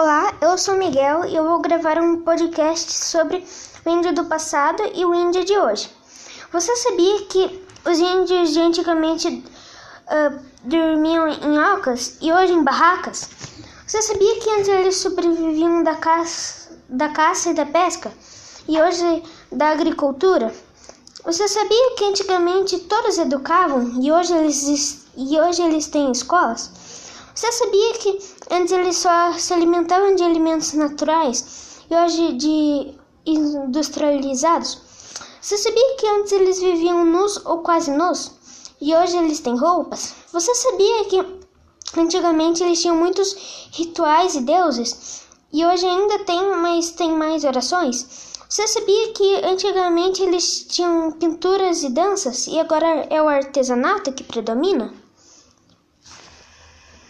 Olá, eu sou Miguel e eu vou gravar um podcast sobre o índio do passado e o índio de hoje. Você sabia que os índios de antigamente uh, dormiam em ocas e hoje em barracas? Você sabia que antes eles sobreviviam da caça, da caça e da pesca e hoje da agricultura? Você sabia que antigamente todos educavam e hoje eles, e hoje eles têm escolas? Você sabia que antes eles só se alimentavam de alimentos naturais e hoje de industrializados? Você sabia que antes eles viviam nus ou quase nus e hoje eles têm roupas? Você sabia que antigamente eles tinham muitos rituais e deuses e hoje ainda tem, mas tem mais orações? Você sabia que antigamente eles tinham pinturas e danças e agora é o artesanato que predomina?